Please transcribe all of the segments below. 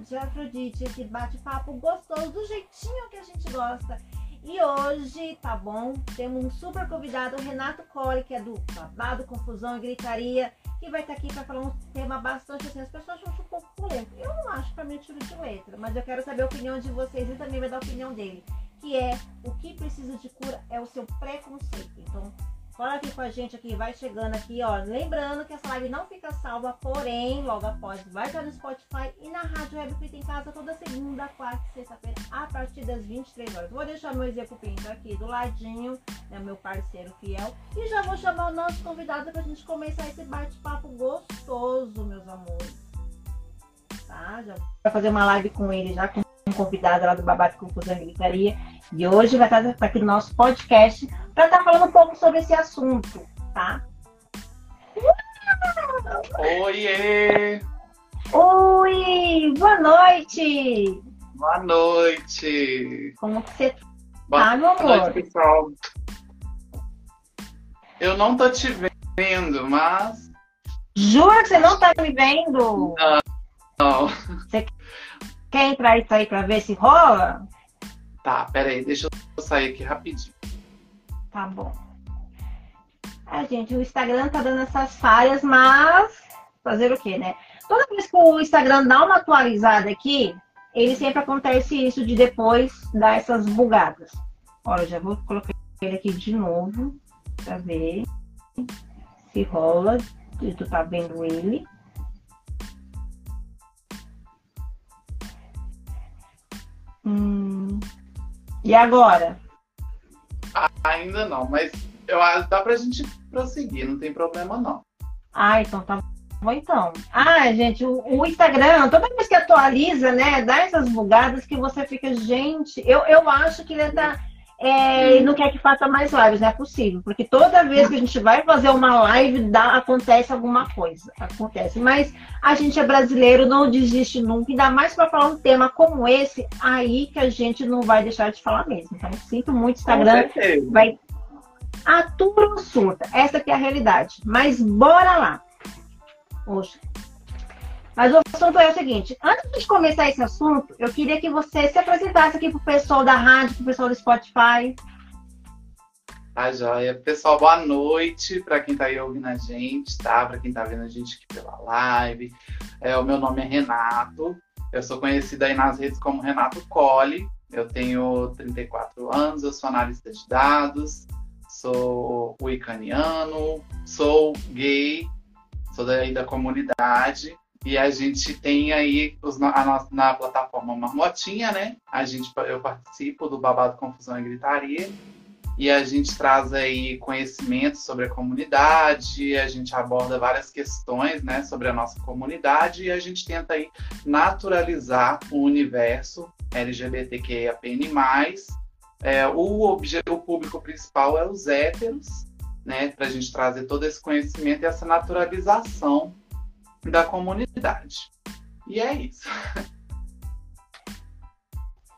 de Afrodite, esse bate-papo gostoso, do jeitinho que a gente gosta. E hoje, tá bom? Temos um super convidado, o Renato Colli, que é do Babado, Confusão e Gritaria, que vai estar aqui para falar um tema bastante assim. As pessoas acham um pouco polêmico. Eu não acho para mim é tiro de letra, mas eu quero saber a opinião de vocês e também vai dar a opinião dele. Que é o que precisa de cura é o seu preconceito. Então, Cola aqui com a gente aqui, vai chegando aqui, ó. Lembrando que essa live não fica salva, porém, logo após vai estar no Spotify e na Rádio Web Fit em Casa toda segunda, quarta e sexta-feira, a partir das 23 horas. Vou deixar meu execupinto aqui do ladinho, né, meu parceiro fiel. E já vou chamar o nosso convidado pra gente começar esse bate-papo gostoso, meus amores. Tá? Já vou fazer uma live com ele já com um convidado lá do Babado Confusão e Gritaria. E hoje vai estar aqui no nosso podcast para estar falando um pouco sobre esse assunto, tá? Oiê! Oi! Boa noite! Boa noite! Como que você Boa tá, meu amor? noite, pessoal. Eu não tô te vendo, mas. Jura que você não tá me vendo? Não. Quer entrar e sair para ver se rola? Tá, peraí, deixa eu sair aqui rapidinho. Tá bom. Ah, gente, o Instagram tá dando essas falhas, mas fazer o quê, né? Toda vez que o Instagram dá uma atualizada aqui, ele sempre acontece isso de depois dar essas bugadas. Olha, já vou colocar ele aqui de novo pra ver se rola. Se tu tá vendo ele. Hum. E agora? Ainda não, mas eu acho dá pra gente prosseguir, não tem problema não. Ah, então tá bom então. Ah, gente, o, o Instagram, toda vez que atualiza, né, dá essas bugadas que você fica, gente, eu, eu acho que ele tá. É, ele não quer que faça mais lives, não é possível. Porque toda vez que a gente vai fazer uma live, dá, acontece alguma coisa. Acontece. Mas a gente é brasileiro, não desiste nunca. Ainda mais para falar um tema como esse, aí que a gente não vai deixar de falar mesmo. Então, sinto muito, Instagram vai atura ou surta. Essa que é a realidade. Mas bora lá. Poxa. Mas o assunto é o seguinte: antes de começar esse assunto, eu queria que você se apresentasse aqui pro pessoal da rádio, pro pessoal do Spotify. Tá joia. Pessoal, boa noite para quem tá aí ouvindo a gente, tá? Para quem tá vendo a gente aqui pela live. É, o meu nome é Renato. Eu sou conhecido aí nas redes como Renato Colli. Eu tenho 34 anos, eu sou analista de dados, sou wicaniano, sou gay, sou daí da comunidade. E a gente tem aí os, a nossa, na plataforma Marmotinha, né? A gente, eu participo do Babado Confusão e Gritaria. E a gente traz aí conhecimento sobre a comunidade, a gente aborda várias questões né, sobre a nossa comunidade e a gente tenta aí naturalizar o universo LGBTQIAPN+. É, o, o público principal é os héteros, né, para a gente trazer todo esse conhecimento e essa naturalização da comunidade. E é isso.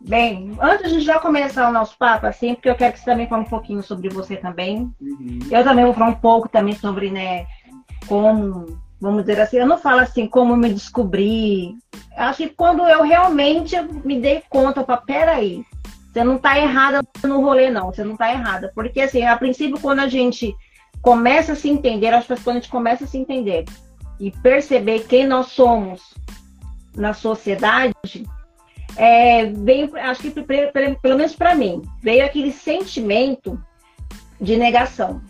Bem, antes de já começar o nosso papo, assim, porque eu quero que você também fale um pouquinho sobre você também. Uhum. Eu também vou falar um pouco também sobre, né, como, vamos dizer assim, eu não falo assim, como me descobrir. Acho que quando eu realmente me dei conta, opa, peraí, você não tá errada no rolê, não, você não tá errada. Porque, assim, a princípio, quando a gente começa a se entender, acho que quando a gente começa a se entender e perceber quem nós somos na sociedade, é, veio, acho que pelo menos para mim, veio aquele sentimento de negação.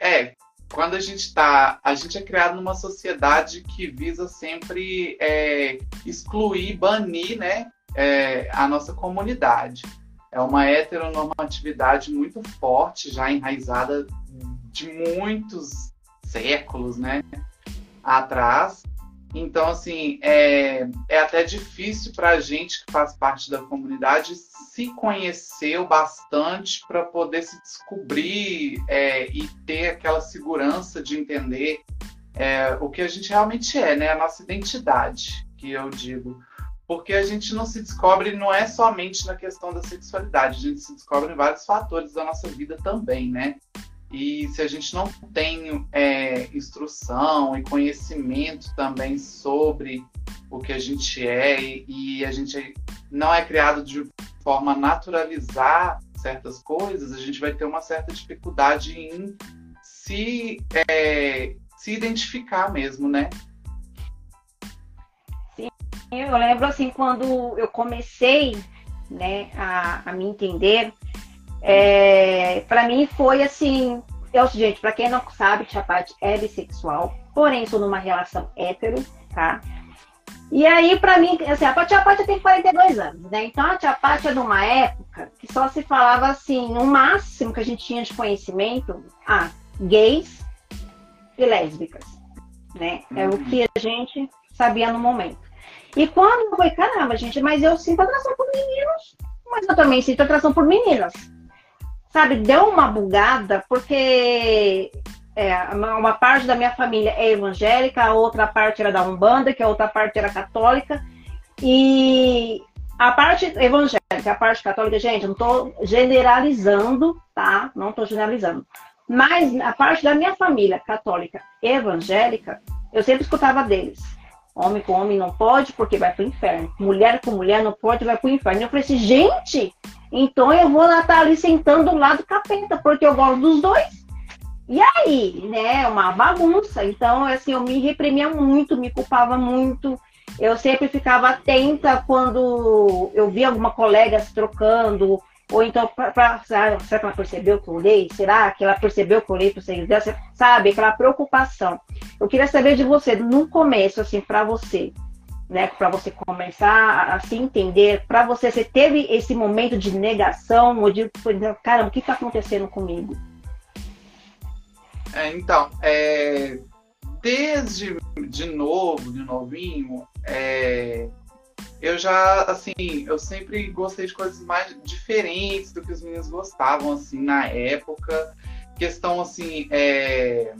É, quando a gente tá. A gente é criado numa sociedade que visa sempre é, excluir, banir, né? É, a nossa comunidade. É uma heteronormatividade muito forte, já enraizada de muitos séculos, né? Atrás. Então, assim, é, é até difícil para a gente que faz parte da comunidade se conhecer o bastante para poder se descobrir é, e ter aquela segurança de entender é, o que a gente realmente é, né? A nossa identidade, que eu digo. Porque a gente não se descobre, não é somente na questão da sexualidade, a gente se descobre em vários fatores da nossa vida também, né? E se a gente não tem é, instrução e conhecimento também sobre o que a gente é e, e a gente não é criado de forma a naturalizar certas coisas, a gente vai ter uma certa dificuldade em se, é, se identificar mesmo, né? Sim, eu lembro assim, quando eu comecei né, a, a me entender, é, para mim foi assim, eu, gente, para quem não sabe, Tia Paty é bissexual, porém sou numa relação hétero, tá? E aí, para mim, assim, a Tia tem 42 anos, né? Então a Tia Paty é de uma época que só se falava assim, no máximo que a gente tinha de conhecimento, ah, gays e lésbicas, né? É o que a gente sabia no momento. E quando falei, caramba, gente, mas eu sinto atração por meninos, mas eu também sinto atração por meninas sabe, deu uma bugada, porque é, uma parte da minha família é evangélica, a outra parte era da Umbanda, que a outra parte era católica. E a parte evangélica, a parte católica, gente, não estou generalizando, tá? Não estou generalizando. Mas a parte da minha família católica evangélica, eu sempre escutava deles. Homem com homem não pode porque vai para o inferno. Mulher com mulher não pode, vai para o inferno. Eu falei assim, gente, então eu vou estar ali sentando do lado do capeta, porque eu gosto dos dois. E aí, né, uma bagunça. Então, assim, eu me reprimia muito, me culpava muito. Eu sempre ficava atenta quando eu via alguma colega se trocando, ou então, pra, pra, será que ela percebeu que eu olhei? Será que ela percebeu que eu olhei para o Sabe, aquela preocupação. Eu queria saber de você, no começo, assim, para você, né, para você começar a se entender, para você, você teve esse momento de negação, ou de, caramba, o que está acontecendo comigo? É, então, é, desde de novo, de novinho, é, eu já, assim, eu sempre gostei de coisas mais diferentes do que os meninos gostavam, assim, na época. Questão, assim, é,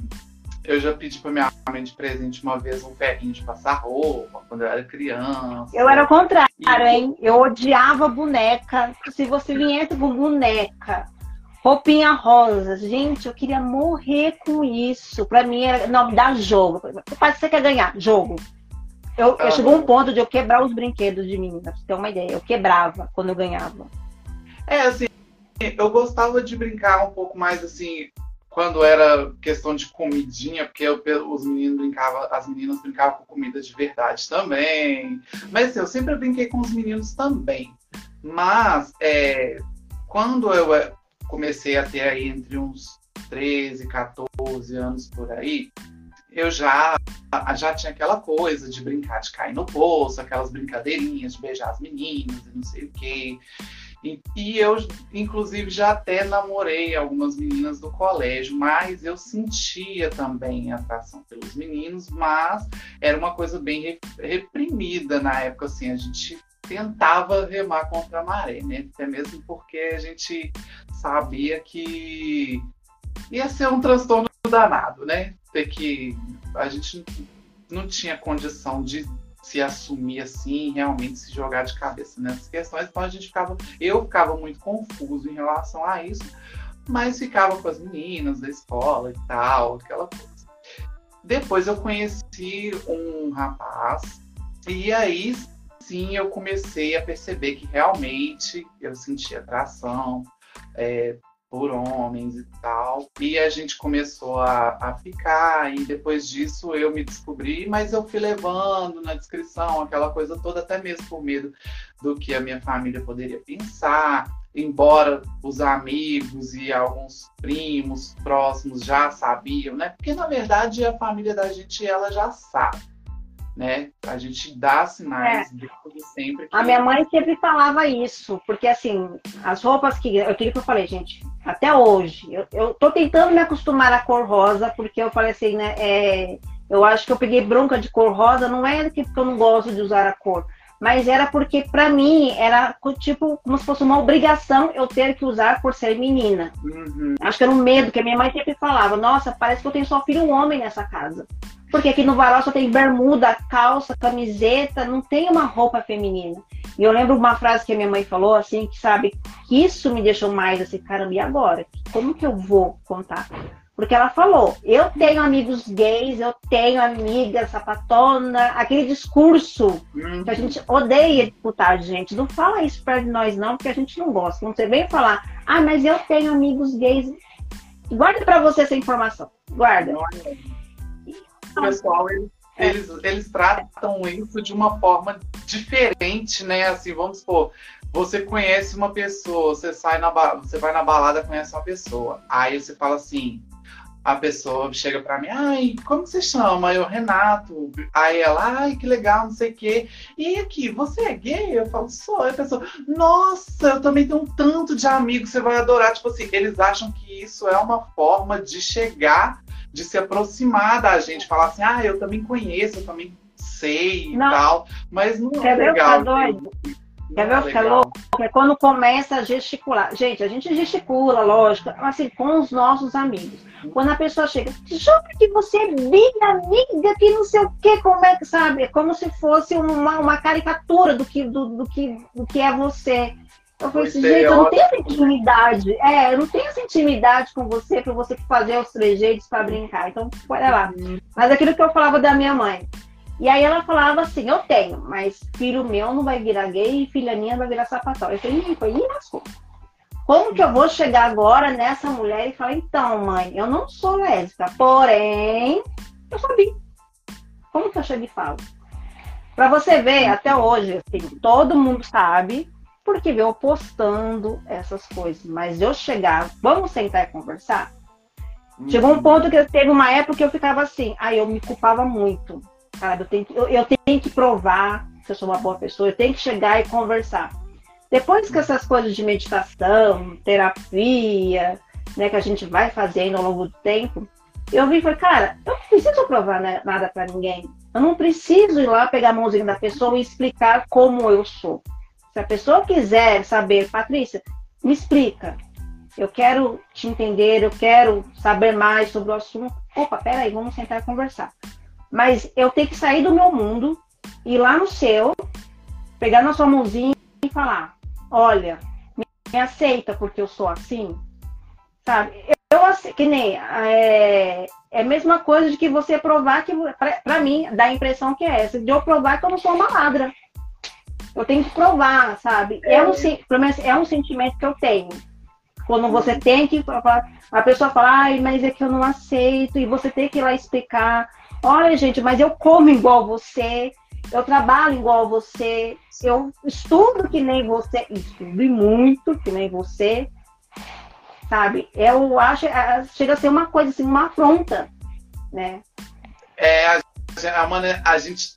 eu já pedi pra minha de presente uma vez um ferrinho de passar roupa, quando eu era criança. Eu era o contrário, e... hein? Eu odiava boneca. Se você viesse com boneca, roupinha rosa, gente, eu queria morrer com isso. Pra mim era. Não, dá jogo. Pai, você quer ganhar? Jogo. Eu, eu chegou um ponto de eu quebrar os brinquedos de menina, pra você ter uma ideia. Eu quebrava quando eu ganhava. É, assim, eu gostava de brincar um pouco mais assim, quando era questão de comidinha, porque eu, os meninos brincavam, as meninas brincavam com comida de verdade também. Mas assim, eu sempre brinquei com os meninos também. Mas é, quando eu é, comecei a ter aí entre uns 13, 14 anos por aí, eu já já tinha aquela coisa de brincar de cair no poço, aquelas brincadeirinhas de beijar as meninas e não sei o quê. E, e, eu, inclusive, já até namorei algumas meninas do colégio, mas eu sentia também atração pelos meninos, mas era uma coisa bem reprimida na época, assim, a gente tentava remar contra a maré, né? Até mesmo porque a gente sabia que ia ser um transtorno danado, né? Ter que a gente não tinha condição de se assumir assim, realmente se jogar de cabeça nessas questões. Então a gente ficava, eu ficava muito confuso em relação a isso, mas ficava com as meninas da escola e tal, aquela coisa. Depois eu conheci um rapaz e aí sim eu comecei a perceber que realmente eu sentia atração, é, por homens e tal. E a gente começou a, a ficar, e depois disso eu me descobri, mas eu fui levando na descrição aquela coisa toda, até mesmo por medo do que a minha família poderia pensar. Embora os amigos e alguns primos próximos já sabiam, né? Porque na verdade a família da gente ela já sabe né? A gente dá sinais é. sempre. Que... A minha mãe sempre falava isso, porque assim, as roupas que. Aquilo que eu falei, gente, até hoje, eu, eu tô tentando me acostumar à cor rosa, porque eu falei assim, né? É, eu acho que eu peguei bronca de cor rosa, não é porque eu não gosto de usar a cor. Mas era porque, para mim, era tipo como se fosse uma obrigação eu ter que usar por ser menina. Uhum. Acho que era um medo que a minha mãe sempre falava: Nossa, parece que eu tenho só filho homem nessa casa. Porque aqui no varal só tem bermuda, calça, camiseta, não tem uma roupa feminina. E eu lembro uma frase que a minha mãe falou, assim, que sabe, que isso me deixou mais assim, caramba, e agora? Como que eu vou contar? Porque ela falou, eu tenho amigos gays, eu tenho amiga sapatona, aquele discurso uhum. que a gente odeia escutar, gente. Não fala isso perto de nós, não, porque a gente não gosta. Quando você vem falar, ah, mas eu tenho amigos gays, guarda para você essa informação. Guarda. Pessoal, eles, eles, eles tratam isso de uma forma diferente, né? Assim, vamos supor, você conhece uma pessoa, você sai na você vai na balada, conhece uma pessoa. Aí você fala assim, a pessoa chega para mim, ai, como você chama? Eu, Renato. Aí ela, ai, que legal, não sei o quê. E aqui, você é gay? Eu falo, sou. Aí a pessoa, nossa, eu também tenho um tanto de amigos, você vai adorar. Tipo assim, eles acham que isso é uma forma de chegar, de se aproximar da gente, falar assim, ah, eu também conheço, eu também sei não. e tal. Mas não é legal. Doido? Quer ver o que é louco? É quando começa a gesticular. Gente, a gente gesticula, lógico, assim, com os nossos amigos. Quando a pessoa chega, jura que você é minha amiga, que não sei o quê, como é que sabe? É como se fosse uma, uma caricatura do que, do, do, que, do que é você. Eu falei assim, gente, eu não tenho essa intimidade. É, eu não tenho essa intimidade com você para você fazer os trejeitos para brincar. Então, olha lá. Uhum. Mas aquilo que eu falava da minha mãe. E aí ela falava assim, eu tenho, mas filho meu não vai virar gay e filha minha vai virar sapatão. Eu falei, foi lascou. Como que eu vou chegar agora nessa mulher e falar, então, mãe, eu não sou lésbica, porém, eu bi. Como que eu chego e falo? Para você ver, até hoje, assim, todo mundo sabe, porque eu postando essas coisas. Mas eu chegar, vamos sentar e conversar? Chegou um uhum. ponto que teve uma época que eu ficava assim, aí eu me culpava muito sabe? Eu tenho, que, eu, eu tenho que provar que eu sou uma boa pessoa, eu tenho que chegar e conversar. Depois que essas coisas de meditação, terapia, né, que a gente vai fazendo ao longo do tempo, eu vi e falei, cara, eu não preciso provar nada para ninguém. Eu não preciso ir lá pegar a mãozinha da pessoa e explicar como eu sou. Se a pessoa quiser saber, Patrícia, me explica. Eu quero te entender, eu quero saber mais sobre o assunto. Opa, peraí, vamos sentar e conversar. Mas eu tenho que sair do meu mundo, ir lá no seu, pegar na sua mãozinha e falar: olha, me aceita porque eu sou assim, sabe? Eu, eu que nem é, é a mesma coisa de que você provar que, para mim, dá a impressão que é essa, de eu provar que eu não sou uma ladra. Eu tenho que provar, sabe? É, um, pelo menos é um sentimento que eu tenho. Quando você uhum. tem que a pessoa fala, ai, mas é que eu não aceito, e você tem que ir lá explicar. Olha, gente, mas eu como igual você, eu trabalho igual você, eu estudo que nem você, estudo muito que nem você, sabe? Eu acho, chega a ser uma coisa assim, uma afronta, né? É, a, a, a gente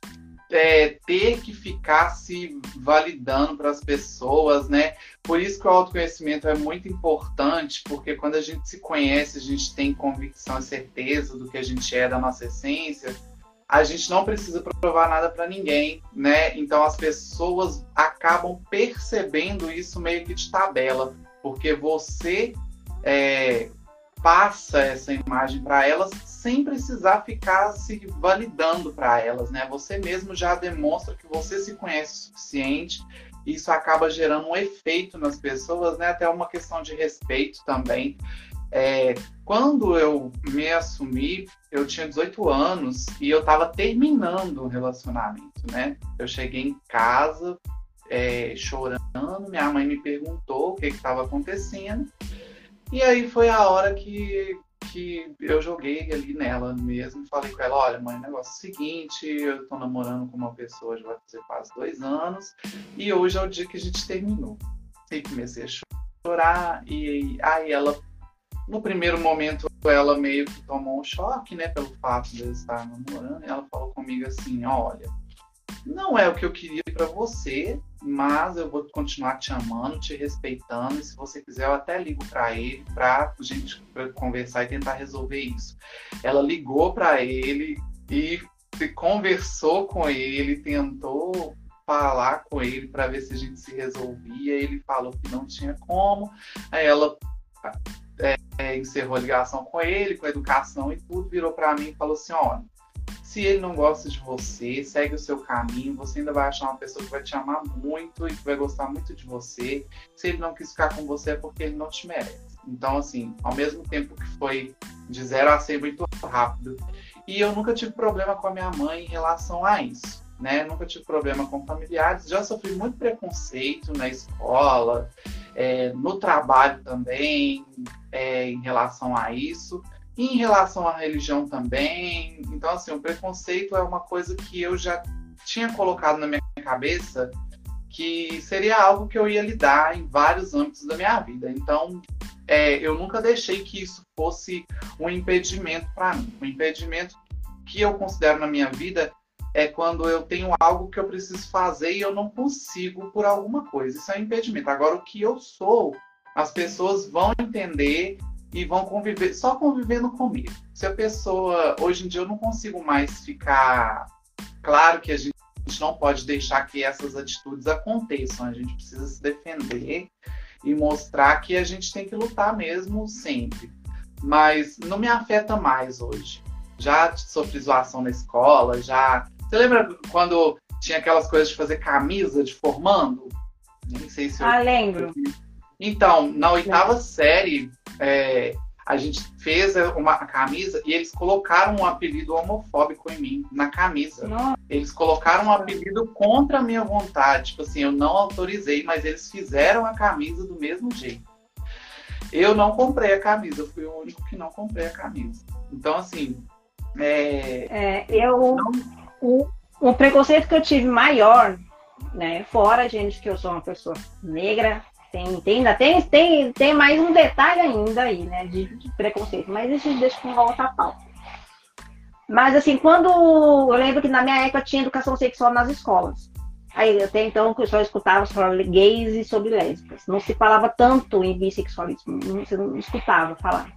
é, ter que ficar se validando para as pessoas, né? Por isso que o autoconhecimento é muito importante, porque quando a gente se conhece, a gente tem convicção e certeza do que a gente é, da nossa essência, a gente não precisa provar nada para ninguém, né? Então as pessoas acabam percebendo isso meio que de tabela, porque você é, passa essa imagem para elas sem precisar ficar se validando para elas, né? Você mesmo já demonstra que você se conhece o suficiente. Isso acaba gerando um efeito nas pessoas, né? Até uma questão de respeito também. É, quando eu me assumi, eu tinha 18 anos e eu estava terminando um relacionamento, né? Eu cheguei em casa é, chorando, minha mãe me perguntou o que estava acontecendo e aí foi a hora que, que eu joguei ali nela mesmo. Falei com ela, olha, mãe, negócio é o seguinte, eu tô namorando com uma pessoa já vai fazer quase dois anos, e hoje é o dia que a gente terminou. E comecei a chorar, e aí ela, no primeiro momento, ela meio que tomou um choque, né, pelo fato de eu estar namorando, e ela falou comigo assim, olha, não é o que eu queria para você, mas eu vou continuar te amando, te respeitando, e se você quiser, eu até ligo para ele para gente conversar e tentar resolver isso. Ela ligou para ele e conversou com ele, tentou falar com ele para ver se a gente se resolvia. Ele falou que não tinha como. Aí ela é, encerrou a ligação com ele, com a educação e tudo, virou para mim e falou assim: olha se ele não gosta de você, segue o seu caminho, você ainda vai achar uma pessoa que vai te amar muito e que vai gostar muito de você. Se ele não quis ficar com você é porque ele não te merece. Então, assim, ao mesmo tempo que foi de zero a 100 muito rápido. E eu nunca tive problema com a minha mãe em relação a isso. Né? Nunca tive problema com familiares. Já sofri muito preconceito na escola, é, no trabalho também, é, em relação a isso. Em relação à religião também. Então, assim, o preconceito é uma coisa que eu já tinha colocado na minha cabeça que seria algo que eu ia lidar em vários âmbitos da minha vida. Então, é, eu nunca deixei que isso fosse um impedimento para mim. Um impedimento que eu considero na minha vida é quando eu tenho algo que eu preciso fazer e eu não consigo por alguma coisa. Isso é um impedimento. Agora, o que eu sou, as pessoas vão entender e vão conviver, só convivendo comigo. Se a pessoa, hoje em dia eu não consigo mais ficar. Claro que a gente não pode deixar que essas atitudes aconteçam, a gente precisa se defender e mostrar que a gente tem que lutar mesmo sempre. Mas não me afeta mais hoje. Já sofri zoação na escola, já. Você lembra quando tinha aquelas coisas de fazer camisa de formando? Nem sei se eu. Ah, lembro. Então, na oitava série, é, a gente fez uma camisa e eles colocaram um apelido homofóbico em mim, na camisa. Nossa. Eles colocaram um apelido contra a minha vontade. Tipo assim, eu não autorizei, mas eles fizeram a camisa do mesmo jeito. Eu não comprei a camisa, eu fui o único que não comprei a camisa. Então, assim. É, é eu. Não... O, o preconceito que eu tive maior, né? Fora, gente, que eu sou uma pessoa negra, tem, tem, ainda tem, tem, tem mais um detalhe ainda aí, né, de, de preconceito, mas isso deixa com volta a pau. Mas assim, quando eu lembro que na minha época tinha educação sexual nas escolas. Aí até então que eu só escutava sobre gays e sobre lésbicas. Não se falava tanto em bissexualismo, não, se não escutava falar.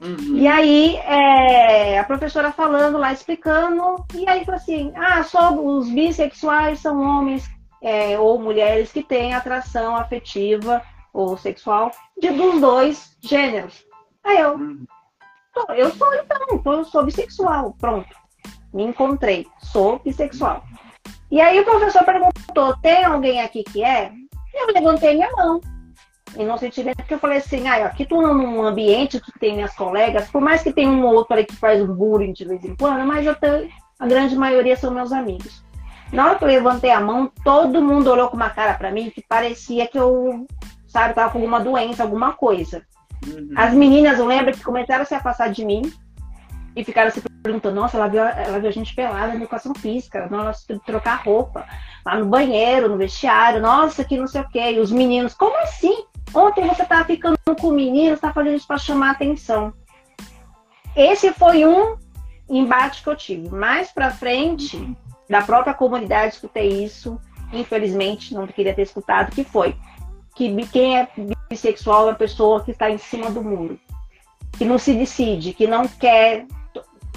Uhum. E aí, é, a professora falando lá, explicando, e aí falou assim: ah, só os bissexuais são homens é, ou mulheres que têm atração afetiva ou sexual de dos dois gêneros. Aí eu, uhum. eu sou então, eu sou bissexual, pronto. Me encontrei, sou bissexual. E aí o professor perguntou, tem alguém aqui que é? Eu levantei minha mão. E não sentido porque eu falei assim, ah, aqui tô num ambiente que tem minhas colegas, por mais que tenha um ou outro ali que faz um bullying de vez em quando, mas eu tenho, a grande maioria são meus amigos. Na hora que eu levantei a mão, todo mundo olhou com uma cara para mim que parecia que eu, sabe, tava com alguma doença, alguma coisa. Uhum. As meninas, eu lembro que começaram a se afastar de mim e ficaram se perguntando: nossa, ela viu, ela viu a gente pelada na educação física, nós trocar roupa, lá no banheiro, no vestiário, nossa, que não sei o quê. E os meninos, como assim? Ontem você tava ficando com o menino, você tá fazendo isso para chamar atenção. Esse foi um embate que eu tive. Mais para frente. Uhum da própria comunidade escutei isso, infelizmente não queria ter escutado, que foi que quem é bissexual é uma pessoa que está em cima do muro, que não se decide, que não quer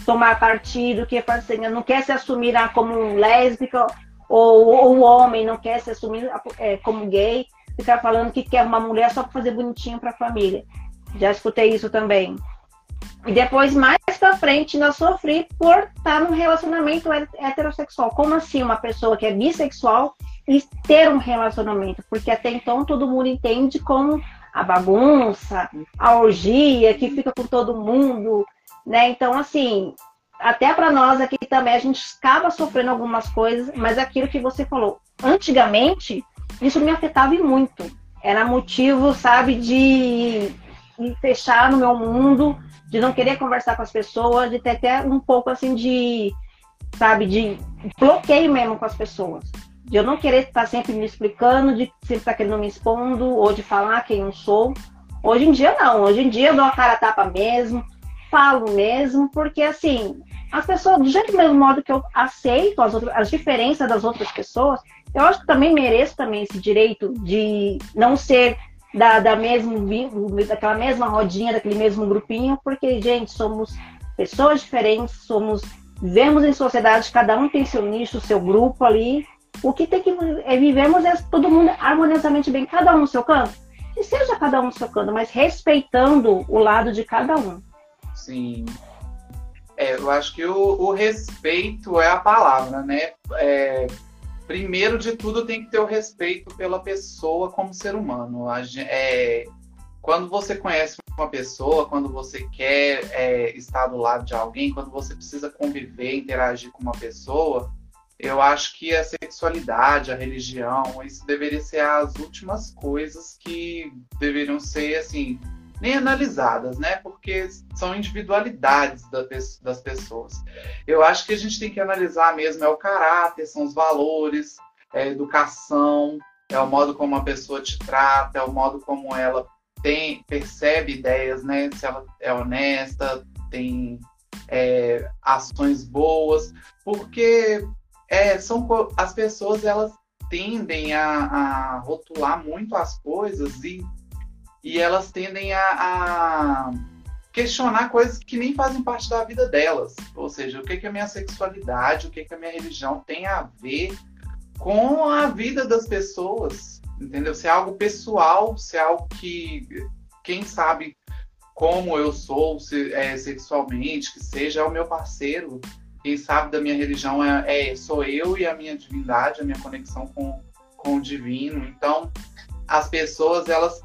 tomar partido, que assim, não quer se assumir como lésbica ou, o homem não quer se assumir é, como gay, ficar falando que quer uma mulher só para fazer bonitinho para a família. Já escutei isso também. E depois, mais pra frente, ainda sofri por estar num relacionamento heterossexual. Como assim uma pessoa que é bissexual e ter um relacionamento? Porque até então todo mundo entende como a bagunça, a orgia, que fica com todo mundo, né? Então, assim, até para nós aqui também a gente acaba sofrendo algumas coisas, mas aquilo que você falou, antigamente, isso me afetava muito. Era motivo, sabe, de me fechar no meu mundo, de não querer conversar com as pessoas, de ter até um pouco assim de, sabe, de bloqueio mesmo com as pessoas. De eu não querer estar sempre me explicando, de sempre estar querendo me expondo, ou de falar quem eu sou. Hoje em dia não, hoje em dia eu dou a cara a tapa mesmo, falo mesmo, porque assim, as pessoas, do jeito mesmo modo que eu aceito as, outras, as diferenças das outras pessoas, eu acho que também mereço também esse direito de não ser da, da mesmo, daquela mesma rodinha, daquele mesmo grupinho, porque, gente, somos pessoas diferentes, somos vivemos em sociedade, cada um tem seu nicho, seu grupo ali. O que tem que é, vivemos é todo mundo harmoniosamente bem, cada um no seu canto. E seja cada um no seu canto, mas respeitando o lado de cada um. Sim. É, eu acho que o, o respeito é a palavra, né? É, primeiro de tudo tem que ter o respeito pela pessoa como ser humano. É, quando você conhece uma pessoa, quando você quer é, estar do lado de alguém, quando você precisa conviver, interagir com uma pessoa, eu acho que a sexualidade, a religião, isso deveria ser as últimas coisas que deveriam ser assim nem analisadas, né? Porque são individualidades das pessoas. Eu acho que a gente tem que analisar mesmo é o caráter, são os valores, é a educação, é o modo como a pessoa te trata, é o modo como ela tem, percebe ideias, né? Se ela é honesta, tem é, ações boas, porque é, são as pessoas elas tendem a, a, rotular muito as coisas e, e elas tendem a, a, questionar coisas que nem fazem parte da vida delas. Ou seja, o que, que a minha sexualidade, o que, que a minha religião tem a ver com a vida das pessoas entendeu? Se é algo pessoal, se é algo que quem sabe como eu sou se, é, sexualmente, que seja é o meu parceiro, quem sabe da minha religião é, é, sou eu e a minha divindade, a minha conexão com, com o divino. Então, as pessoas elas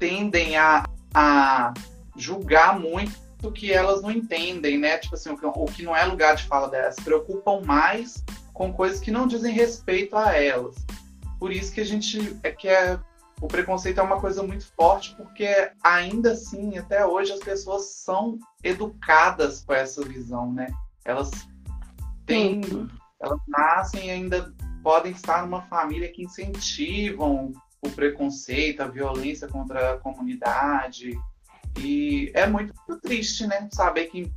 tendem a, a julgar muito o que elas não entendem, né? Tipo assim, o que não é lugar de fala delas, se preocupam mais com coisas que não dizem respeito a elas. Por isso que a gente é que é o preconceito é uma coisa muito forte, porque ainda assim, até hoje, as pessoas são educadas com essa visão, né? Elas têm, Sim. elas nascem e ainda podem estar numa família que incentivam o preconceito, a violência contra a comunidade. E é muito triste, né? Saber que em,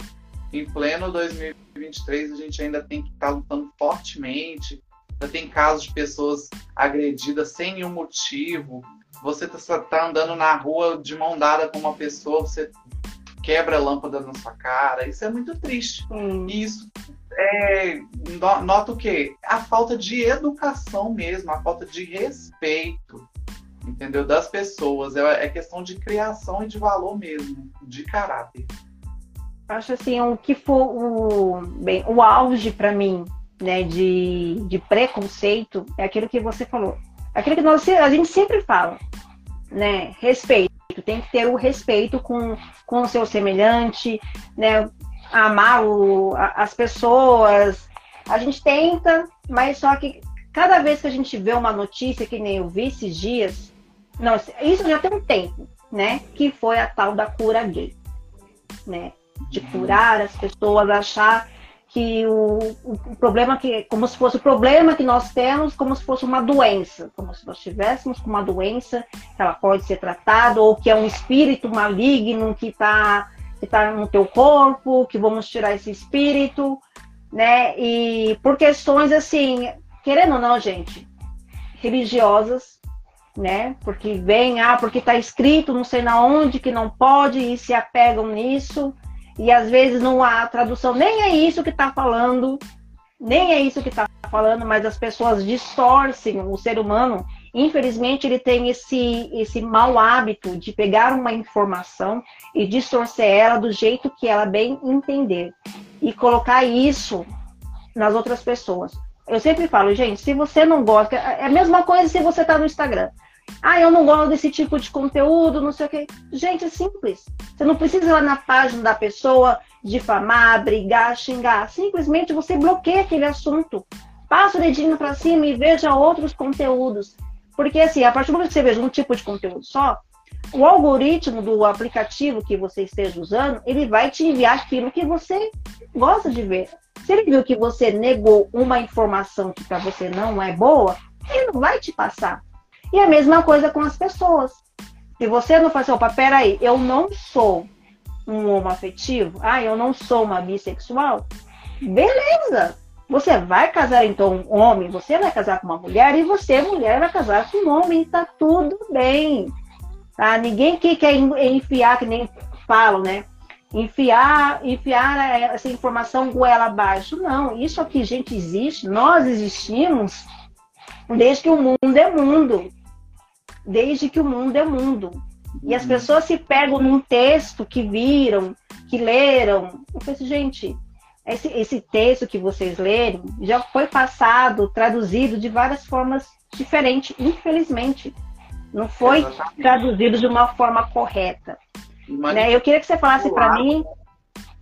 em pleno 2023 a gente ainda tem que estar lutando fortemente já tem casos de pessoas agredidas sem nenhum motivo. Você está tá andando na rua de mão dada com uma pessoa, você quebra a lâmpada na sua cara. Isso é muito triste. Hum. E isso é, nota o quê? A falta de educação mesmo, a falta de respeito, entendeu? Das pessoas. É, é questão de criação e de valor mesmo, de caráter. Acho assim, o que for o, bem, o auge para mim né, de, de preconceito é aquilo que você falou. Aquilo que nós, a gente sempre fala, né? Respeito. Tem que ter o respeito com, com o seu semelhante, né? Amar o, as pessoas. A gente tenta, mas só que cada vez que a gente vê uma notícia, que nem eu vi esses dias, não, isso já tem um tempo, né? Que foi a tal da cura gay, né? De curar as pessoas, achar que o, o, problema que como se fosse o problema que nós temos como se fosse uma doença, como se nós tivéssemos uma doença que ela pode ser tratada ou que é um espírito maligno que está que tá no teu corpo, que vamos tirar esse espírito, né? E por questões assim, querendo ou não, gente, religiosas, né? Porque vem, ah, porque está escrito, não sei na onde que não pode e se apegam nisso e às vezes não há tradução, nem é isso que está falando, nem é isso que está falando, mas as pessoas distorcem o ser humano. Infelizmente, ele tem esse, esse mau hábito de pegar uma informação e distorcer ela do jeito que ela bem entender e colocar isso nas outras pessoas. Eu sempre falo, gente, se você não gosta, é a mesma coisa se você está no Instagram. Ah, eu não gosto desse tipo de conteúdo, não sei o quê. Gente, é simples. Você não precisa ir lá na página da pessoa difamar, brigar, xingar. Simplesmente você bloqueia aquele assunto. Passa o dedinho para cima e veja outros conteúdos. Porque, assim, a partir do momento que você veja um tipo de conteúdo só, o algoritmo do aplicativo que você esteja usando, ele vai te enviar aquilo que você gosta de ver. Se ele viu que você negou uma informação que para você não é boa, ele não vai te passar. E a mesma coisa com as pessoas. Se você não faz, opa, peraí, eu não sou um homoafetivo, ah, eu não sou uma bissexual, beleza. Você vai casar então um homem, você vai casar com uma mulher e você, mulher, vai casar com um homem, tá tudo bem. Tá? Ninguém que quer enfiar, que nem falam, né? Enfiar, enfiar essa informação goela abaixo. Não, isso aqui, gente, existe, nós existimos desde que o mundo é mundo desde que o mundo é mundo. E as uhum. pessoas se pegam num texto que viram, que leram. Eu falei assim, gente, esse, esse texto que vocês lerem já foi passado, traduzido de várias formas diferentes, infelizmente. Não foi Exatamente. traduzido de uma forma correta. Né? Eu queria que você falasse para mim,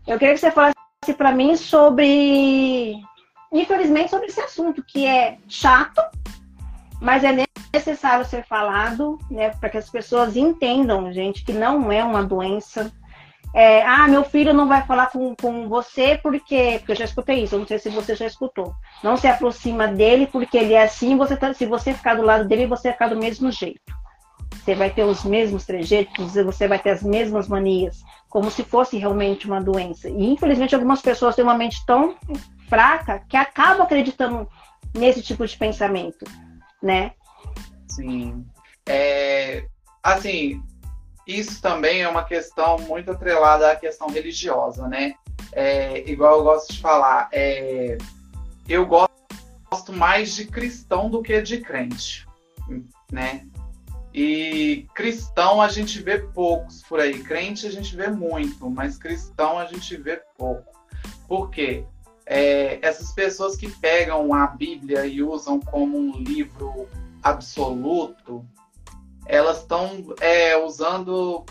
eu queria que você falasse para mim sobre, infelizmente, sobre esse assunto que é chato, mas é necessário ser falado, né, para que as pessoas entendam, gente, que não é uma doença. É, ah, meu filho não vai falar com, com você porque, porque eu já escutei isso, eu não sei se você já escutou. Não se aproxima dele porque ele é assim, você tá, se você ficar do lado dele, você vai ficar do mesmo jeito. Você vai ter os mesmos trejeitos, você vai ter as mesmas manias, como se fosse realmente uma doença. E infelizmente algumas pessoas têm uma mente tão fraca que acabam acreditando nesse tipo de pensamento, né? Sim. É, assim, isso também é uma questão muito atrelada à questão religiosa, né? É, igual eu gosto de falar, é, eu gosto mais de cristão do que de crente, né? E cristão a gente vê poucos por aí, crente a gente vê muito, mas cristão a gente vê pouco. Por quê? É, essas pessoas que pegam a Bíblia e usam como um livro absoluto, elas estão é, usando,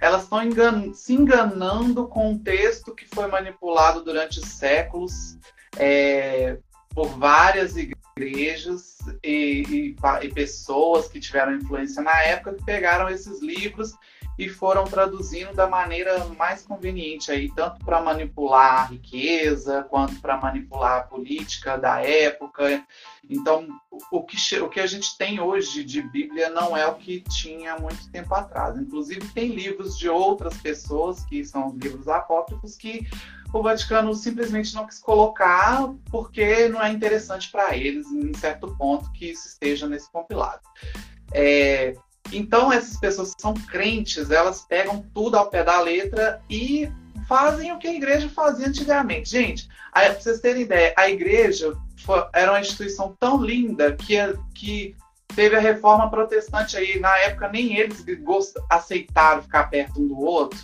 elas estão engan se enganando com um texto que foi manipulado durante séculos é, por várias igrejas e, e, e pessoas que tiveram influência na época que pegaram esses livros e foram traduzindo da maneira mais conveniente aí, tanto para manipular a riqueza, quanto para manipular a política da época. Então, o que, o que a gente tem hoje de Bíblia não é o que tinha muito tempo atrás. Inclusive, tem livros de outras pessoas, que são os livros apócrifos, que o Vaticano simplesmente não quis colocar porque não é interessante para eles, em certo ponto, que isso esteja nesse compilado. É, então, essas pessoas que são crentes, elas pegam tudo ao pé da letra e fazem o que a igreja fazia antigamente. Gente, para vocês terem ideia, a igreja foi, era uma instituição tão linda que, que teve a reforma protestante aí. Na época, nem eles aceitaram ficar perto um do outro,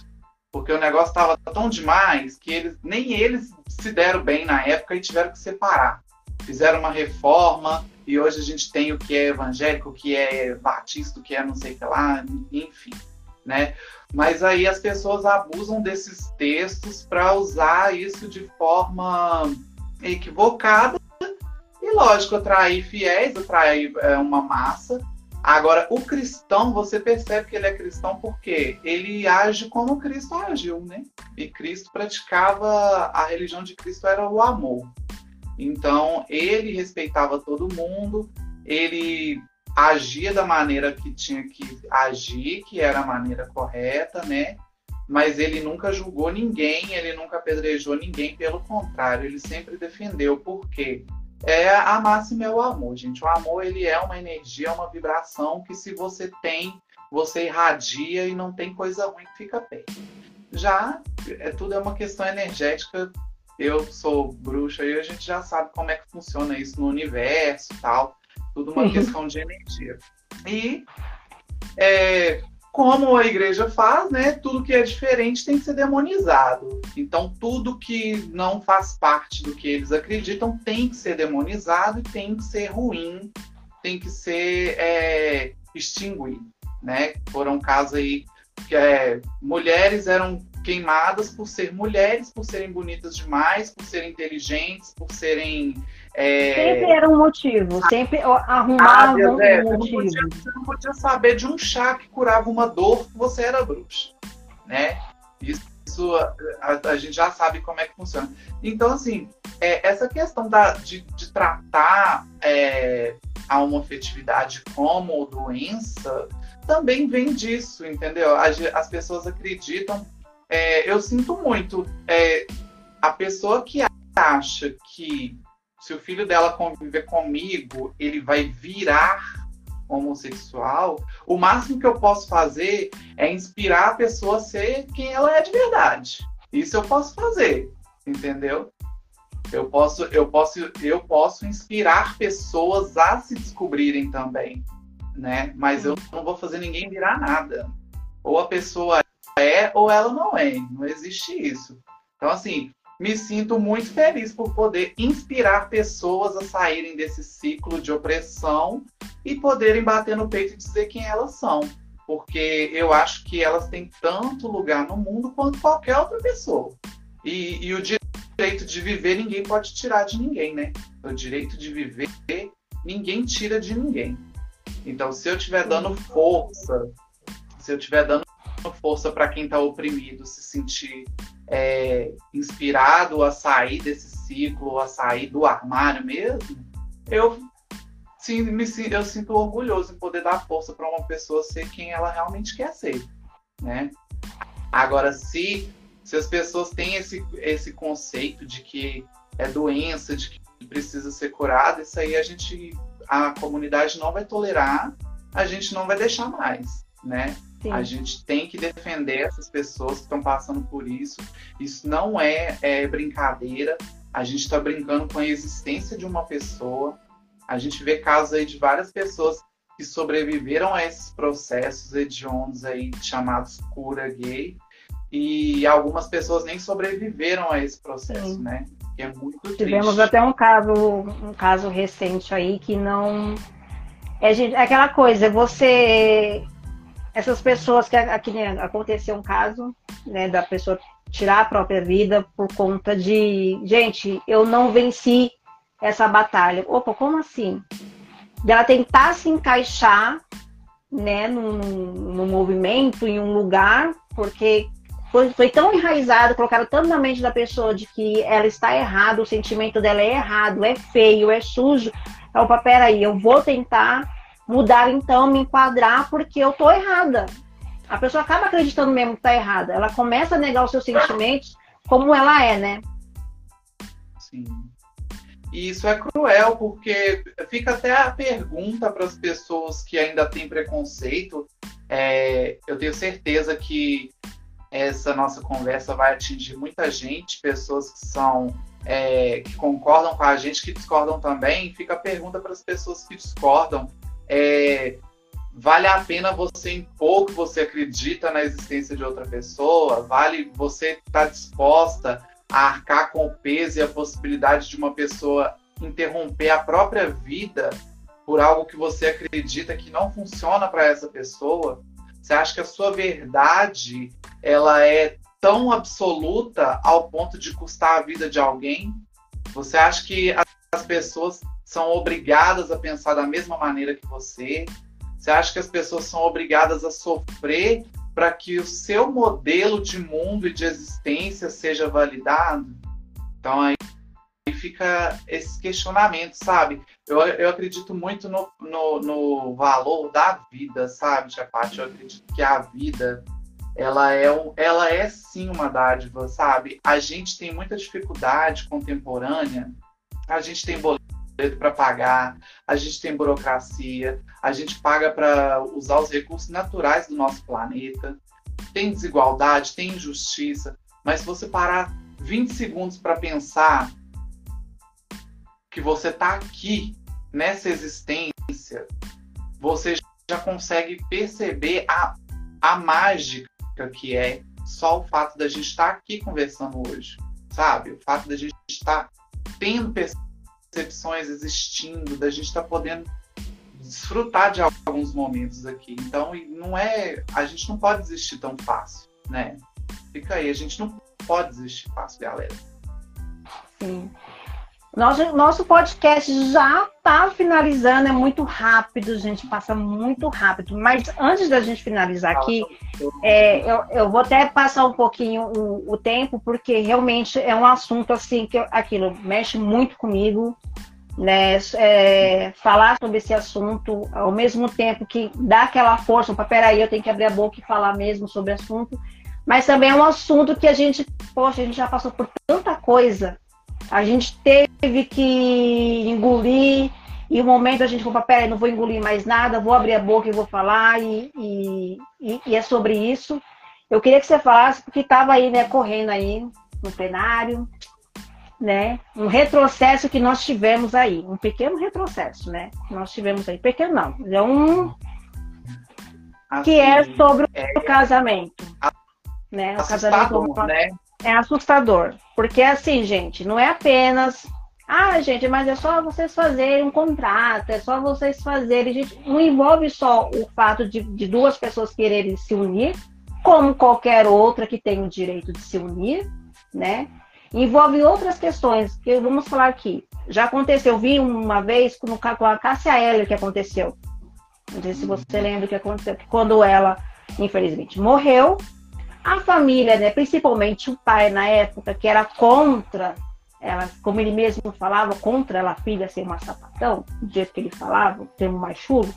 porque o negócio estava tão demais que eles, nem eles se deram bem na época e tiveram que separar. Fizeram uma reforma e hoje a gente tem o que é evangélico, o que é batista, o que é não sei o que lá, enfim, né? Mas aí as pessoas abusam desses textos para usar isso de forma equivocada e, lógico, atrair fiéis, atrair é, uma massa. Agora, o cristão, você percebe que ele é cristão porque ele age como Cristo agiu, né? E Cristo praticava, a religião de Cristo era o amor. Então, ele respeitava todo mundo, ele agia da maneira que tinha que agir, que era a maneira correta, né? Mas ele nunca julgou ninguém, ele nunca apedrejou ninguém, pelo contrário, ele sempre defendeu. Por quê? É, a máxima é o amor, gente. O amor, ele é uma energia, é uma vibração que se você tem, você irradia e não tem coisa ruim que fica perto. Já, é, tudo é uma questão energética eu sou bruxa e a gente já sabe como é que funciona isso no universo tal. Tudo uma questão de energia. E é, como a igreja faz, né? Tudo que é diferente tem que ser demonizado. Então, tudo que não faz parte do que eles acreditam tem que ser demonizado e tem que ser ruim, tem que ser é, extinguido, né? Foram casos aí que é, mulheres eram queimadas por ser mulheres, por serem bonitas demais, por serem inteligentes, por serem. É... Sempre era um motivo, sempre arrumavam ah, é, um motivo. Você não, podia, você não podia saber de um chá que curava uma dor que você era bruxa, né? Isso, isso a, a, gente já sabe como é que funciona. Então, assim, é, essa questão da, de, de tratar é, a homofetividade como doença também vem disso, entendeu? As, as pessoas acreditam é, eu sinto muito. É, a pessoa que acha que se o filho dela conviver comigo, ele vai virar homossexual, o máximo que eu posso fazer é inspirar a pessoa a ser quem ela é de verdade. Isso eu posso fazer, entendeu? Eu posso, eu posso, eu posso inspirar pessoas a se descobrirem também, né? Mas eu não vou fazer ninguém virar nada. Ou a pessoa é ou ela não é. Não existe isso. Então, assim, me sinto muito feliz por poder inspirar pessoas a saírem desse ciclo de opressão e poderem bater no peito e dizer quem elas são. Porque eu acho que elas têm tanto lugar no mundo quanto qualquer outra pessoa. E, e o direito de viver ninguém pode tirar de ninguém, né? O direito de viver ninguém tira de ninguém. Então, se eu estiver dando força, se eu estiver dando força para quem está oprimido se sentir é, inspirado a sair desse ciclo, a sair do armário mesmo, eu, sim, me, eu sinto orgulhoso em poder dar força para uma pessoa ser quem ela realmente quer ser, né? Agora, se, se as pessoas têm esse, esse conceito de que é doença, de que precisa ser curada, isso aí a gente, a comunidade não vai tolerar, a gente não vai deixar mais, né? Sim. A gente tem que defender essas pessoas que estão passando por isso. Isso não é, é brincadeira. A gente está brincando com a existência de uma pessoa. A gente vê casos aí de várias pessoas que sobreviveram a esses processos hediondos aí chamados cura gay. E algumas pessoas nem sobreviveram a esse processo, Sim. né? Que é muito triste. Tivemos até um caso, um caso recente aí que não. É, é aquela coisa, você essas pessoas que né, aconteceu um caso, né, da pessoa tirar a própria vida por conta de, gente, eu não venci essa batalha. Opa, como assim? Dela tentar se encaixar, né, no, no movimento, em um lugar, porque foi, foi tão enraizado, colocaram tanto na mente da pessoa de que ela está errada, o sentimento dela é errado, é feio, é sujo. Então, opa, peraí, eu vou tentar mudar então, me enquadrar porque eu tô errada. A pessoa acaba acreditando mesmo que tá errada. Ela começa a negar os seus sentimentos como ela é, né? Sim. E isso é cruel, porque fica até a pergunta para as pessoas que ainda têm preconceito. É, eu tenho certeza que essa nossa conversa vai atingir muita gente, pessoas que são é, que concordam com a gente, que discordam também. Fica a pergunta para as pessoas que discordam é, vale a pena você impor que você acredita na existência de outra pessoa? Vale você estar tá disposta a arcar com o peso e a possibilidade de uma pessoa interromper a própria vida por algo que você acredita que não funciona para essa pessoa? Você acha que a sua verdade ela é tão absoluta ao ponto de custar a vida de alguém? Você acha que as pessoas são obrigadas a pensar da mesma maneira que você? Você acha que as pessoas são obrigadas a sofrer para que o seu modelo de mundo e de existência seja validado? Então aí fica esse questionamento, sabe? Eu, eu acredito muito no, no, no valor da vida, sabe, Chapati? Eu acredito que a vida ela é, ela é sim uma dádiva, sabe? A gente tem muita dificuldade contemporânea, a gente tem boleto para pagar, a gente tem burocracia, a gente paga para usar os recursos naturais do nosso planeta, tem desigualdade, tem injustiça, mas se você parar 20 segundos para pensar que você está aqui nessa existência, você já consegue perceber a, a mágica que é só o fato da gente estar tá aqui conversando hoje, sabe? O fato da gente estar tendo percebido percepções existindo, da gente estar tá podendo desfrutar de alguns momentos aqui. Então, não é, a gente não pode desistir tão fácil, né? Fica aí, a gente não pode desistir fácil, galera. Sim. Nosso, nosso podcast já está finalizando, é muito rápido, gente, passa muito rápido. Mas antes da gente finalizar aqui, é, eu, eu, vou até passar um pouquinho o, o, tempo, porque realmente é um assunto assim que aquilo mexe muito comigo, né? É, falar sobre esse assunto ao mesmo tempo que dá aquela força, para peraí, eu tenho que abrir a boca e falar mesmo sobre o assunto. Mas também é um assunto que a gente, poxa, a gente já passou por tanta coisa a gente teve que engolir, e o momento a gente falou, peraí, não vou engolir mais nada, vou abrir a boca e vou falar, e, e, e é sobre isso. Eu queria que você falasse, porque estava aí, né, correndo aí no plenário, né, um retrocesso que nós tivemos aí, um pequeno retrocesso, né, nós tivemos aí, pequeno não, é um assim, que é sobre é, o casamento, né, o casamento, né? É assustador. Porque assim, gente, não é apenas. Ah, gente, mas é só vocês fazerem um contrato, é só vocês fazerem. Gente, não envolve só o fato de, de duas pessoas quererem se unir, como qualquer outra que tem o direito de se unir, né? Envolve outras questões que vamos falar aqui. Já aconteceu, vi uma vez com, com a Cássia Heller que aconteceu. Não sei se você lembra o que aconteceu, que quando ela, infelizmente, morreu, a família, né, principalmente o pai na época, que era contra ela, como ele mesmo falava, contra ela filha ser uma sapatão, do jeito que ele falava, o termo mais chulo,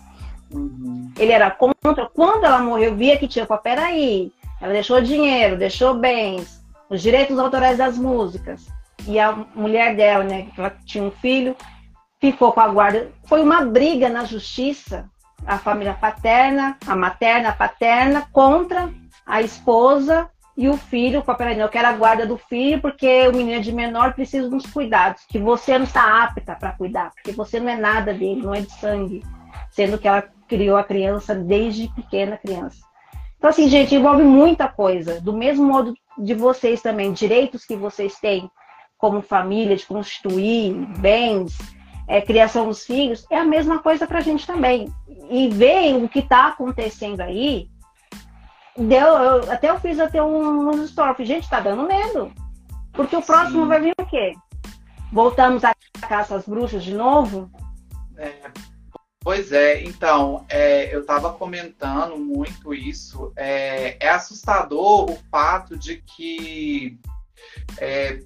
uhum. ele era contra. Quando ela morreu, via que tinha, peraí, ela deixou dinheiro, deixou bens, os direitos autorais das músicas. E a mulher dela, né, ela tinha um filho, ficou com a guarda. Foi uma briga na justiça, a família paterna, a materna, a paterna, contra a esposa e o filho. Peraí, eu quero a guarda do filho porque o menino é de menor precisa dos cuidados, que você não está apta para cuidar, porque você não é nada dele, não é de sangue, sendo que ela criou a criança desde pequena criança. Então, assim, gente, envolve muita coisa. Do mesmo modo de vocês também, direitos que vocês têm como família, de constituir bens, é, criação dos filhos, é a mesma coisa para a gente também. E ver o que está acontecendo aí, deu, eu, até eu fiz até um, um story, gente, está dando medo. Porque o próximo Sim. vai vir o quê? Voltamos a caça às bruxas de novo? É, pois é, então, é, eu estava comentando muito isso. É, é, assustador o fato de que é,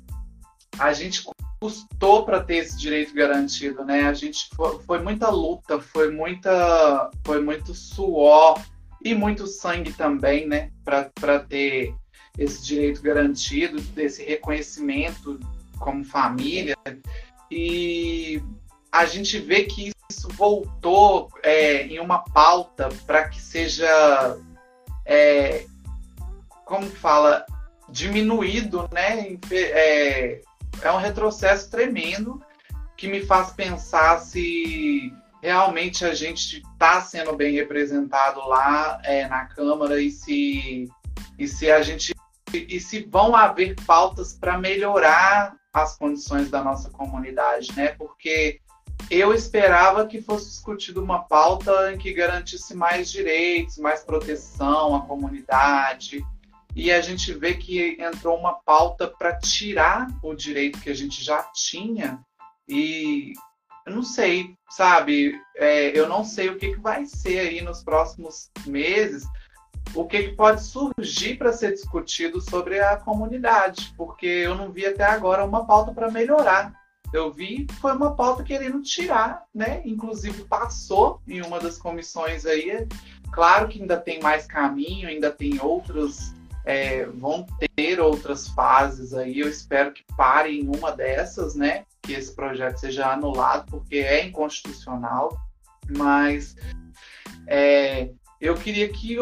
a gente custou para ter esse direito garantido, né? A gente foi, foi, muita luta, foi muita, foi muito suor e muito sangue também, né? Para ter esse direito garantido, desse reconhecimento como família. E a gente vê que isso voltou é, em uma pauta para que seja, é, como fala, diminuído, né? É, é um retrocesso tremendo que me faz pensar se realmente a gente está sendo bem representado lá é, na Câmara e se, e se a gente e se vão haver pautas para melhorar as condições da nossa comunidade, né? Porque eu esperava que fosse discutida uma pauta em que garantisse mais direitos, mais proteção à comunidade, e a gente vê que entrou uma pauta para tirar o direito que a gente já tinha e eu não sei, sabe? É, eu não sei o que, que vai ser aí nos próximos meses, o que, que pode surgir para ser discutido sobre a comunidade, porque eu não vi até agora uma pauta para melhorar. Eu vi foi uma pauta querendo tirar, né? Inclusive passou em uma das comissões aí. Claro que ainda tem mais caminho, ainda tem outros é, vão ter outras fases aí. Eu espero que pare em uma dessas, né? Que esse projeto seja anulado, porque é inconstitucional. Mas é, eu queria que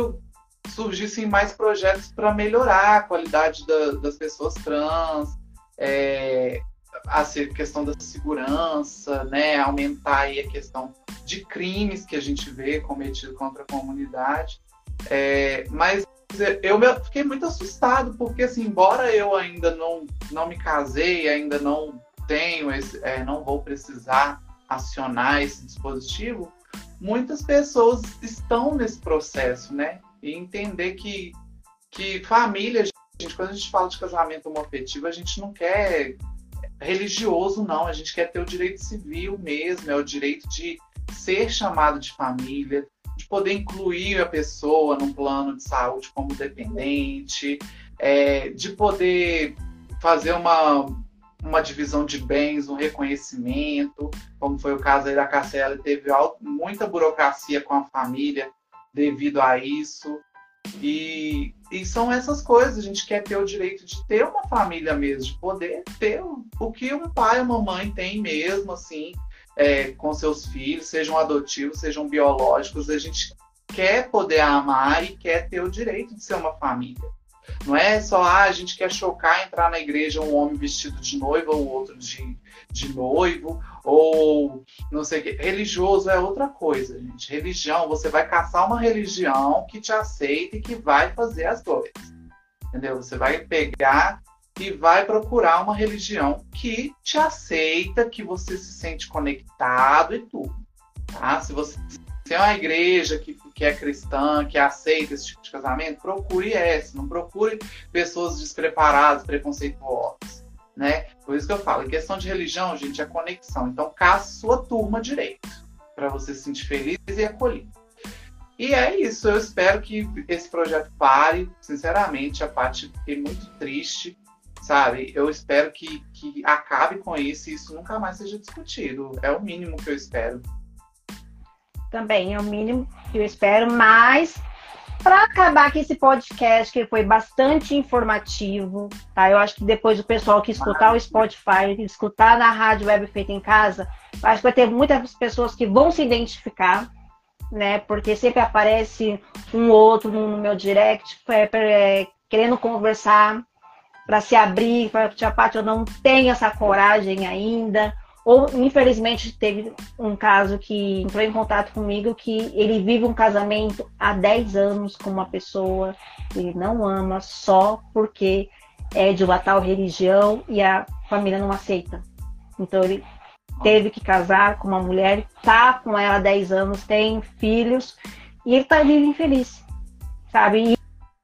surgissem mais projetos para melhorar a qualidade da, das pessoas trans, é, a questão da segurança, né? Aumentar aí a questão de crimes que a gente vê cometidos contra a comunidade. É, mas eu fiquei muito assustado, porque assim, embora eu ainda não, não me casei, ainda não tenho esse, é, não vou precisar acionar esse dispositivo, muitas pessoas estão nesse processo, né? E entender que, que família, gente, quando a gente fala de casamento homoafetivo, a gente não quer religioso, não, a gente quer ter o direito civil mesmo, é o direito de ser chamado de família, de poder incluir a pessoa num plano de saúde como dependente, é, de poder fazer uma, uma divisão de bens, um reconhecimento, como foi o caso aí da Cassiela, teve muita burocracia com a família devido a isso. E, e são essas coisas, a gente quer ter o direito de ter uma família mesmo, de poder ter o, o que um pai ou uma mãe tem mesmo, assim, é, com seus filhos, sejam adotivos, sejam biológicos, a gente quer poder amar e quer ter o direito de ser uma família. Não é só ah, a gente quer chocar entrar na igreja um homem vestido de noiva ou outro de, de noivo, ou não sei o que. Religioso é outra coisa, gente. Religião, você vai caçar uma religião que te aceita e que vai fazer as coisas. Entendeu? Você vai pegar e vai procurar uma religião que te aceita, que você se sente conectado e tudo. Tá? Se você tem uma igreja que, que é cristã, que aceita esse tipo de casamento, procure essa, não procure pessoas despreparadas, preconceituosas. Né? Por isso que eu falo, em questão de religião, gente, é conexão. Então, caça sua turma direito, para você se sentir feliz e acolhido. E é isso, eu espero que esse projeto pare. Sinceramente, a parte fiquei muito triste, sabe? Eu espero que, que acabe com isso e isso nunca mais seja discutido. É o mínimo que eu espero. Também é o mínimo que eu espero, mas para acabar aqui esse podcast, que foi bastante informativo, tá? Eu acho que depois o pessoal que escutar o Spotify, escutar na rádio web feita em casa, acho que vai ter muitas pessoas que vão se identificar, né? Porque sempre aparece um outro no meu direct é, é, querendo conversar para se abrir, para tia eu não tenho essa coragem ainda. Ou, infelizmente, teve um caso que entrou em contato comigo que ele vive um casamento há 10 anos com uma pessoa ele não ama só porque é de uma tal religião e a família não aceita. Então ele teve que casar com uma mulher, tá com ela há 10 anos, tem filhos e ele tá vivo infeliz, sabe? E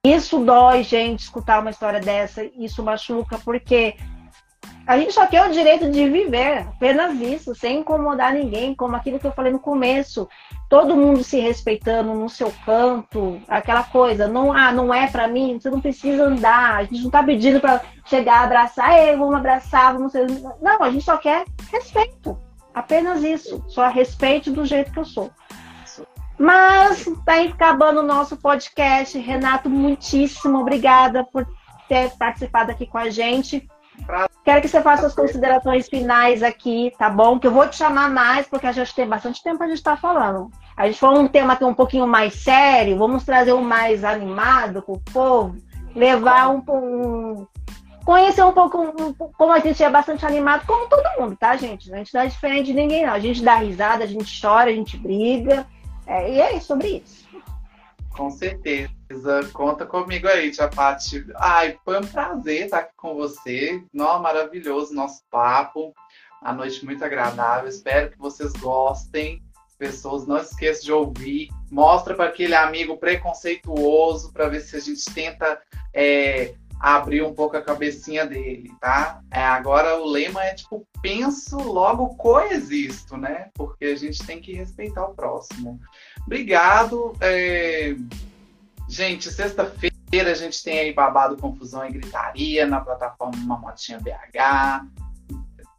isso dói, gente, escutar uma história dessa, isso machuca, porque a gente só quer o direito de viver, apenas isso, sem incomodar ninguém, como aquilo que eu falei no começo. Todo mundo se respeitando no seu canto, aquela coisa, não, ah, não é para mim, você não precisa andar, a gente não tá pedindo para chegar, abraçar, ei, vamos abraçar, vamos. Não, a gente só quer respeito, apenas isso, só respeito do jeito que eu sou. Mas tá acabando o nosso podcast. Renato, muitíssimo obrigada por ter participado aqui com a gente. Quero que você faça as considerações finais aqui, tá bom? Que eu vou te chamar mais, porque a gente tem bastante tempo a gente estar tá falando. A gente falou um tema aqui um pouquinho mais sério, vamos trazer um mais animado para o povo, levar um, um conhecer um pouco um, como a gente é bastante animado, como todo mundo, tá, gente? A gente não é diferente de ninguém, não. A gente dá risada, a gente chora, a gente briga. É, e é sobre isso. Com certeza. Conta comigo aí, Tia Paty. Ai, foi um prazer estar aqui com você. Nó, maravilhoso nosso papo. A noite muito agradável. Espero que vocês gostem. As pessoas não esqueçam de ouvir. Mostra para aquele amigo preconceituoso para ver se a gente tenta é, abrir um pouco a cabecinha dele, tá? É, agora o lema é tipo, penso, logo coexisto, né? Porque a gente tem que respeitar o próximo. Obrigado. É... Gente, sexta-feira a gente tem aí babado, confusão e gritaria na plataforma Mamotinha BH.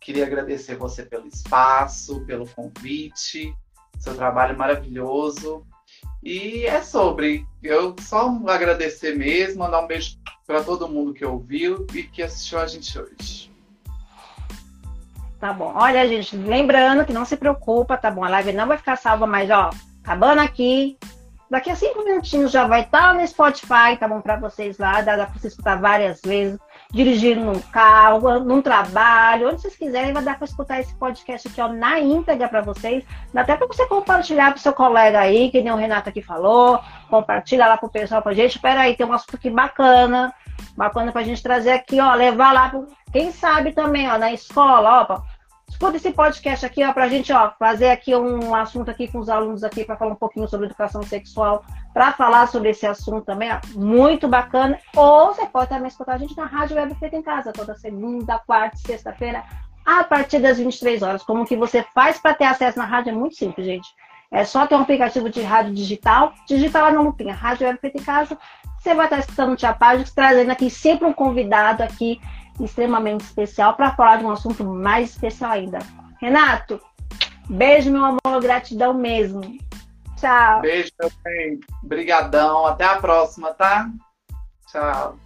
Queria agradecer você pelo espaço, pelo convite, seu trabalho maravilhoso. E é sobre. Eu só agradecer mesmo, mandar um beijo para todo mundo que ouviu e que assistiu a gente hoje. Tá bom. Olha, gente, lembrando que não se preocupa, tá bom? A live não vai ficar salva, mas ó, acabando aqui. Daqui a cinco minutinhos já vai estar no Spotify, tá bom? Para vocês lá, dá, dá para você escutar várias vezes, dirigindo no carro, num trabalho, onde vocês quiserem, vai dar para escutar esse podcast aqui, ó, na íntegra para vocês. Dá até para você compartilhar pro seu colega aí, que nem o Renato aqui falou, compartilha lá pro pessoal pra gente. Espera aí, tem um assunto aqui bacana, bacana pra gente trazer aqui, ó, levar lá, pro, quem sabe também, ó, na escola, ó, escuta esse podcast aqui, ó, pra gente, ó, fazer aqui um assunto aqui com os alunos aqui para falar um pouquinho sobre educação sexual, para falar sobre esse assunto também, ó, muito bacana. Ou você pode também escutar a gente na Rádio Web Feita em Casa, toda segunda, quarta e sexta-feira, a partir das 23 horas. Como que você faz para ter acesso na rádio é muito simples, gente. É só ter um aplicativo de rádio digital, digital é não tem, Rádio Web Feita em Casa. Você vai estar escutando o Tia Páginas, trazendo aqui sempre um convidado aqui extremamente especial para falar de um assunto mais especial ainda. Renato, beijo, meu amor, gratidão mesmo. Tchau. Beijo também. Até a próxima, tá? Tchau.